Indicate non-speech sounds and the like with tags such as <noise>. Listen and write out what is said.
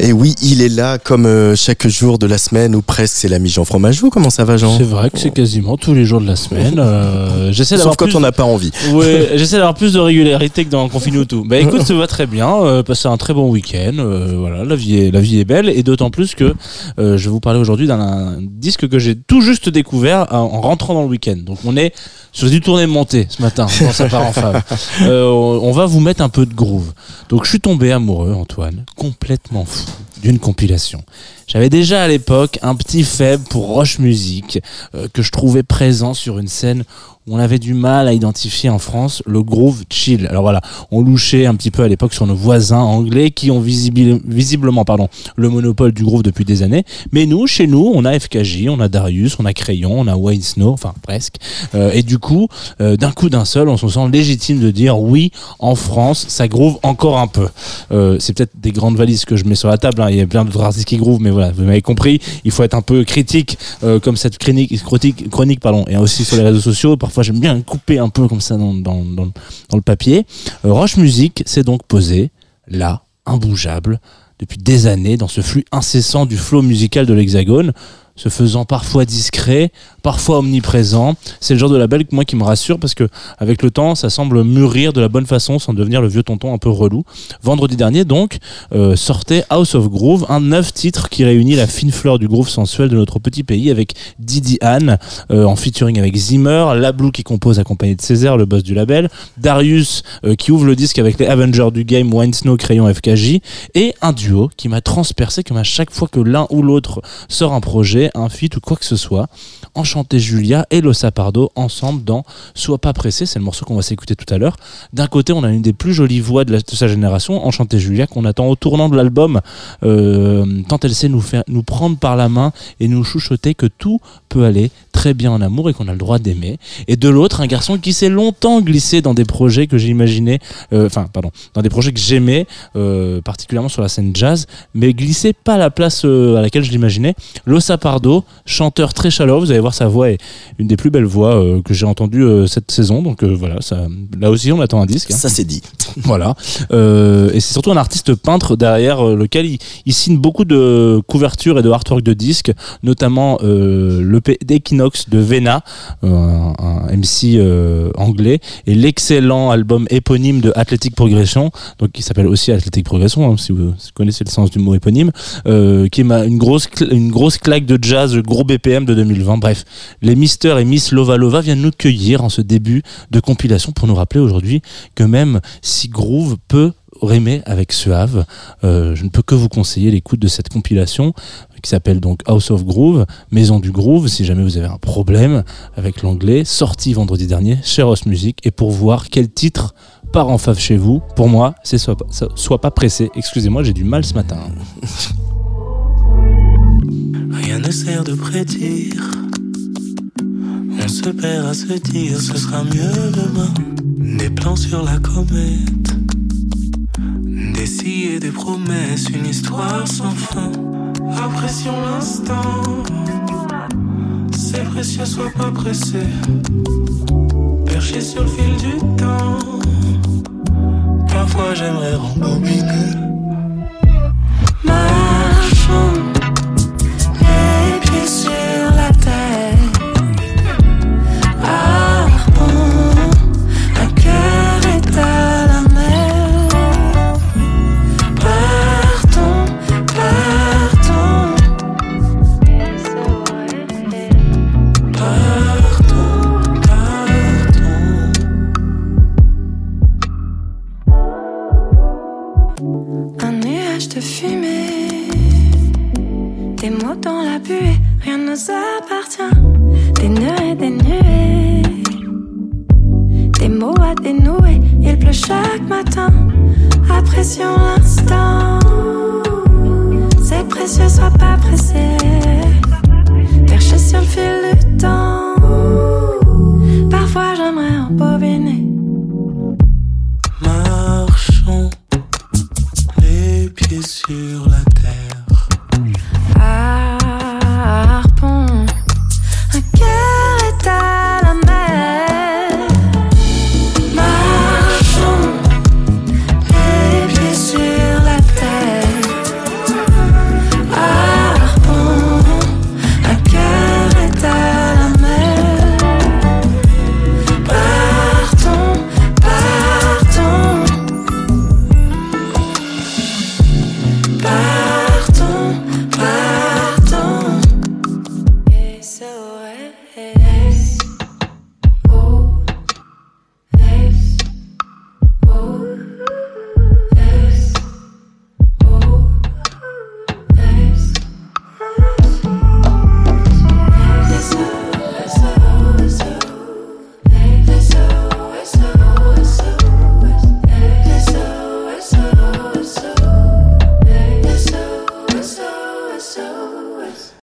Et oui, il est là comme euh, chaque jour de la semaine ou presque. C'est l'ami Jean Fromageau. Comment ça va, Jean? C'est vrai que c'est quasiment tous les jours de la semaine. Euh, j'essaie Sauf d'avoir quand plus... on n'a pas envie. Ouais, <laughs> j'essaie d'avoir plus de régularité que dans Confine tout. Bah écoute, ça va très bien. Euh, passer un très bon week-end. Euh, voilà, la vie est la vie est belle et d'autant plus que euh, je vais vous parler aujourd'hui d'un un disque que j'ai tout juste découvert en, en rentrant dans le week-end. Donc on est sur du tourné monté ce matin dans sa part en fave. <laughs> Euh, on va vous mettre un peu de groove. Donc je suis tombé amoureux, Antoine, complètement fou d'une compilation. J'avais déjà à l'époque un petit faible pour Roche Music euh, que je trouvais présent sur une scène où on avait du mal à identifier en France le groove chill. Alors voilà, on louchait un petit peu à l'époque sur nos voisins anglais qui ont visible- visiblement pardon, le monopole du groove depuis des années. Mais nous, chez nous, on a FKJ, on a Darius, on a Crayon, on a Wayne Snow, enfin presque. Euh, et du coup, euh, d'un coup d'un seul, on se sent légitime de dire oui, en France, ça groove encore un peu. Euh, c'est peut-être des grandes valises que je mets sur la table. hein. Il y a plein d'autres artistes qui groove, mais vous m'avez compris. Il faut être un peu critique, euh, comme cette chronique, chronique, pardon, et aussi sur les réseaux sociaux. Parfois, j'aime bien couper un peu comme ça dans, le papier. Euh, Roche Music s'est donc posé là, imbougeable, depuis des années, dans ce flux incessant du flow musical de l'Hexagone se faisant parfois discret, parfois omniprésent. C'est le genre de label que moi qui me rassure parce que avec le temps, ça semble mûrir de la bonne façon sans devenir le vieux tonton un peu relou. Vendredi dernier donc euh, sortait House of Groove, un neuf titre qui réunit la fine fleur du groove sensuel de notre petit pays avec Didi Anne euh, en featuring avec Zimmer, Lablou qui compose accompagné de Césaire, le boss du label, Darius euh, qui ouvre le disque avec les Avengers du game, Wine Snow, Crayon, FKJ et un duo qui m'a transpercé comme à chaque fois que l'un ou l'autre sort un projet, un feat ou quoi que ce soit. Enchanté Julia et Losa Pardo ensemble dans Sois pas pressé, c'est le morceau qu'on va s'écouter tout à l'heure. D'un côté, on a une des plus jolies voix de, sa génération, Enchanté Julia, qu'on attend au tournant de l'album, euh, tant elle sait nous, faire, nous prendre par la main et nous chuchoter que tout peut aller très bien en amour et qu'on a le droit d'aimer. Et de l'autre, un garçon qui s'est longtemps glissé dans des projets que j'imaginais, euh, enfin, pardon, dans des projets que j'aimais, euh, particulièrement sur la scène jazz, mais glissé pas à la place euh, à laquelle je l'imaginais. Losa Pardo, chanteur très chaleureux, vous allez voir sa voix est une des plus belles voix que j'ai entendues cette saison, donc voilà, ça, là aussi on attend un disque. hein. Ça, c'est dit. <laughs> Voilà. Et c'est surtout un artiste peintre derrière lequel il, il signe beaucoup de couvertures et de artwork de disques, notamment l'EP d'Equinox de Vena, euh, un, MC euh, anglais, et l'excellent album éponyme de Athletic Progression, donc qui s'appelle aussi Athletic Progression, hein, si vous connaissez le sens du mot éponyme, euh, qui est une grosse une grosse claque de jazz, gros BPM de 2020. Bref, les Mister et Miss Lova Lova viennent nous cueillir en ce début de compilation pour nous rappeler aujourd'hui que même si Groove peut rimer avec Suave, euh, je ne peux que vous conseiller l'écoute de cette compilation qui s'appelle donc House of Groove, Maison du Groove, si jamais vous avez un problème avec l'anglais, sorti vendredi dernier chez Ross Music, et pour voir quel titre part en fave chez vous, pour moi, c'est Sois pas, Sois pas pressé. Excusez-moi, j'ai du mal ce matin. Rien ne sert de prédire. On se perd à ce sera mieux demain. Des plans sur la comète. Des promesses, une histoire sans fin. Apprécions l'instant. C'est précieux, sois pas pressé. Perché sur le fil du temps. Parfois j'aimerais rembobiner. Des mots dans la buée, rien ne nous appartient. Des nœuds des nuées. Des mots à dénouer, il pleut chaque matin. Apprécions l'instant. C'est précieux, sois pas pressé. Perché sur le fil du temps. Parfois j'aimerais embobiner. Marchons, les pieds sur